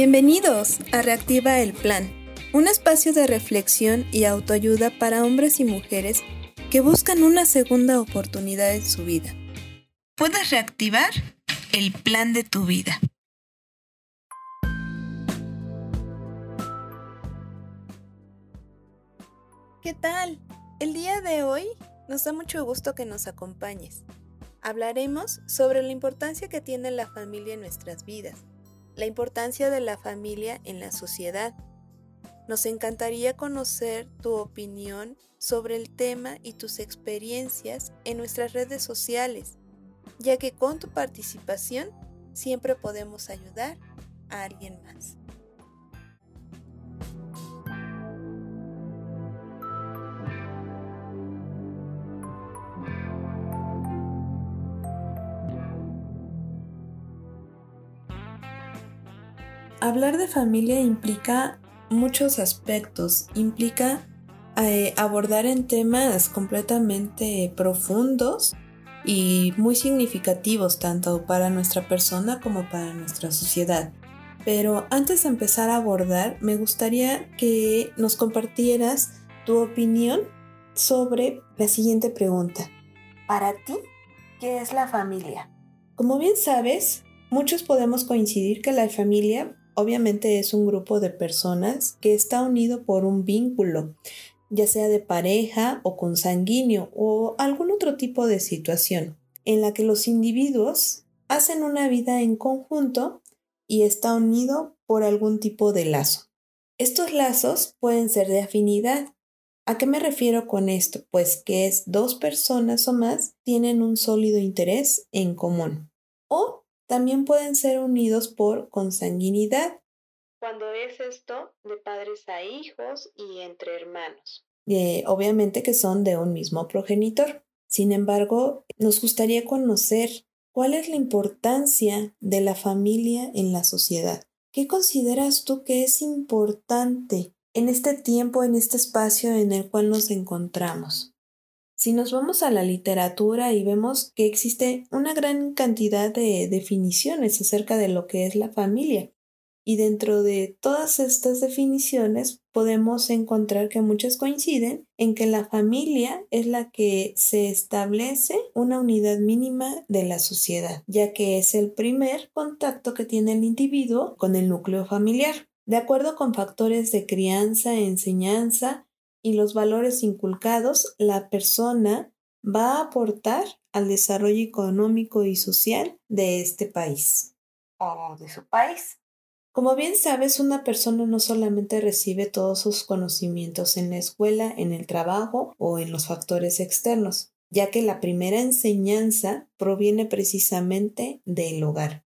Bienvenidos a Reactiva el Plan, un espacio de reflexión y autoayuda para hombres y mujeres que buscan una segunda oportunidad en su vida. Puedes reactivar el plan de tu vida. ¿Qué tal? El día de hoy nos da mucho gusto que nos acompañes. Hablaremos sobre la importancia que tiene la familia en nuestras vidas la importancia de la familia en la sociedad. Nos encantaría conocer tu opinión sobre el tema y tus experiencias en nuestras redes sociales, ya que con tu participación siempre podemos ayudar a alguien más. Hablar de familia implica muchos aspectos, implica eh, abordar en temas completamente profundos y muy significativos tanto para nuestra persona como para nuestra sociedad. Pero antes de empezar a abordar, me gustaría que nos compartieras tu opinión sobre la siguiente pregunta. Para ti, ¿qué es la familia? Como bien sabes, muchos podemos coincidir que la familia obviamente es un grupo de personas que está unido por un vínculo, ya sea de pareja o consanguíneo o algún otro tipo de situación, en la que los individuos hacen una vida en conjunto y está unido por algún tipo de lazo. Estos lazos pueden ser de afinidad. ¿A qué me refiero con esto? Pues que dos personas o más tienen un sólido interés en común. O también pueden ser unidos por consanguinidad, cuando es esto de padres a hijos y entre hermanos. Eh, obviamente que son de un mismo progenitor. Sin embargo, nos gustaría conocer cuál es la importancia de la familia en la sociedad. ¿Qué consideras tú que es importante en este tiempo, en este espacio en el cual nos encontramos? Si nos vamos a la literatura y vemos que existe una gran cantidad de definiciones acerca de lo que es la familia, y dentro de todas estas definiciones podemos encontrar que muchas coinciden en que la familia es la que se establece una unidad mínima de la sociedad, ya que es el primer contacto que tiene el individuo con el núcleo familiar. De acuerdo con factores de crianza, enseñanza, y los valores inculcados, la persona va a aportar al desarrollo económico y social de este país o de su país. Como bien sabes, una persona no solamente recibe todos sus conocimientos en la escuela, en el trabajo o en los factores externos, ya que la primera enseñanza proviene precisamente del hogar.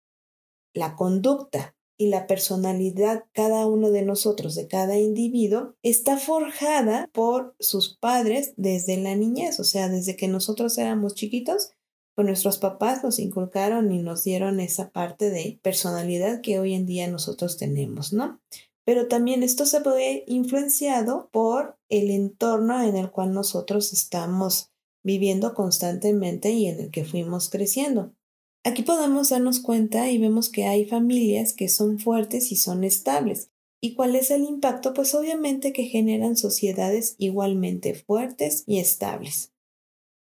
La conducta, y la personalidad cada uno de nosotros, de cada individuo, está forjada por sus padres desde la niñez, o sea, desde que nosotros éramos chiquitos, pues nuestros papás nos inculcaron y nos dieron esa parte de personalidad que hoy en día nosotros tenemos, ¿no? Pero también esto se ve influenciado por el entorno en el cual nosotros estamos viviendo constantemente y en el que fuimos creciendo. Aquí podemos darnos cuenta y vemos que hay familias que son fuertes y son estables. ¿Y cuál es el impacto? Pues obviamente que generan sociedades igualmente fuertes y estables.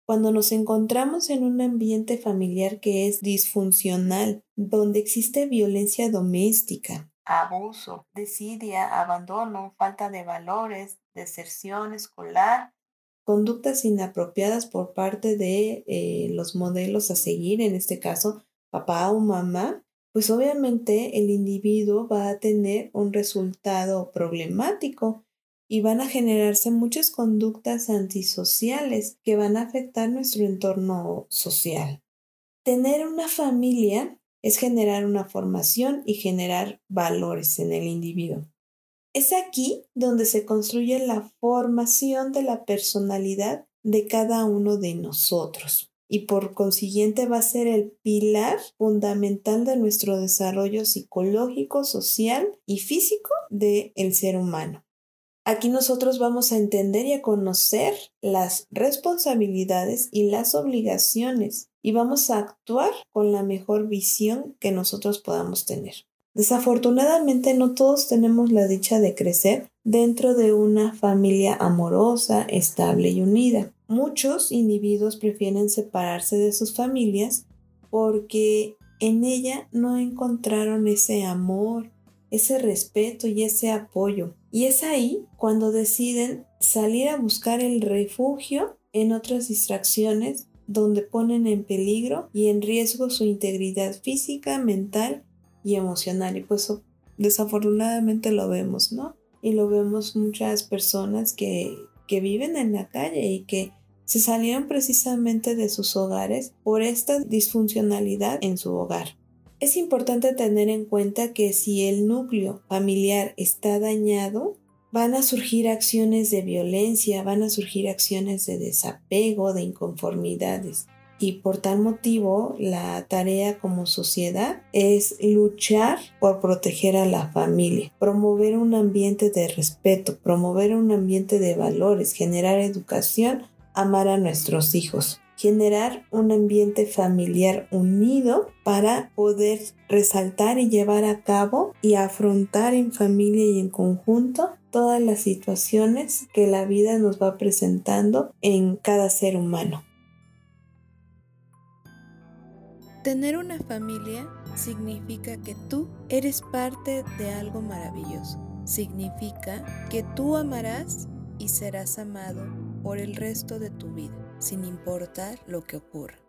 Cuando nos encontramos en un ambiente familiar que es disfuncional, donde existe violencia doméstica, abuso, desidia, abandono, falta de valores, deserción escolar, conductas inapropiadas por parte de eh, los modelos a seguir, en este caso papá o mamá, pues obviamente el individuo va a tener un resultado problemático y van a generarse muchas conductas antisociales que van a afectar nuestro entorno social. Tener una familia es generar una formación y generar valores en el individuo. Es aquí donde se construye la formación de la personalidad de cada uno de nosotros y por consiguiente va a ser el pilar fundamental de nuestro desarrollo psicológico, social y físico del ser humano. Aquí nosotros vamos a entender y a conocer las responsabilidades y las obligaciones y vamos a actuar con la mejor visión que nosotros podamos tener. Desafortunadamente no todos tenemos la dicha de crecer dentro de una familia amorosa, estable y unida. Muchos individuos prefieren separarse de sus familias porque en ella no encontraron ese amor, ese respeto y ese apoyo. Y es ahí cuando deciden salir a buscar el refugio en otras distracciones donde ponen en peligro y en riesgo su integridad física, mental y emocional. Y pues desafortunadamente lo vemos, ¿no? Y lo vemos muchas personas que, que viven en la calle y que se salieron precisamente de sus hogares por esta disfuncionalidad en su hogar. Es importante tener en cuenta que si el núcleo familiar está dañado, van a surgir acciones de violencia, van a surgir acciones de desapego, de inconformidades. Y por tal motivo, la tarea como sociedad es luchar por proteger a la familia, promover un ambiente de respeto, promover un ambiente de valores, generar educación, amar a nuestros hijos generar un ambiente familiar unido para poder resaltar y llevar a cabo y afrontar en familia y en conjunto todas las situaciones que la vida nos va presentando en cada ser humano. Tener una familia significa que tú eres parte de algo maravilloso. Significa que tú amarás y serás amado por el resto de tu vida sin importar lo que ocurra.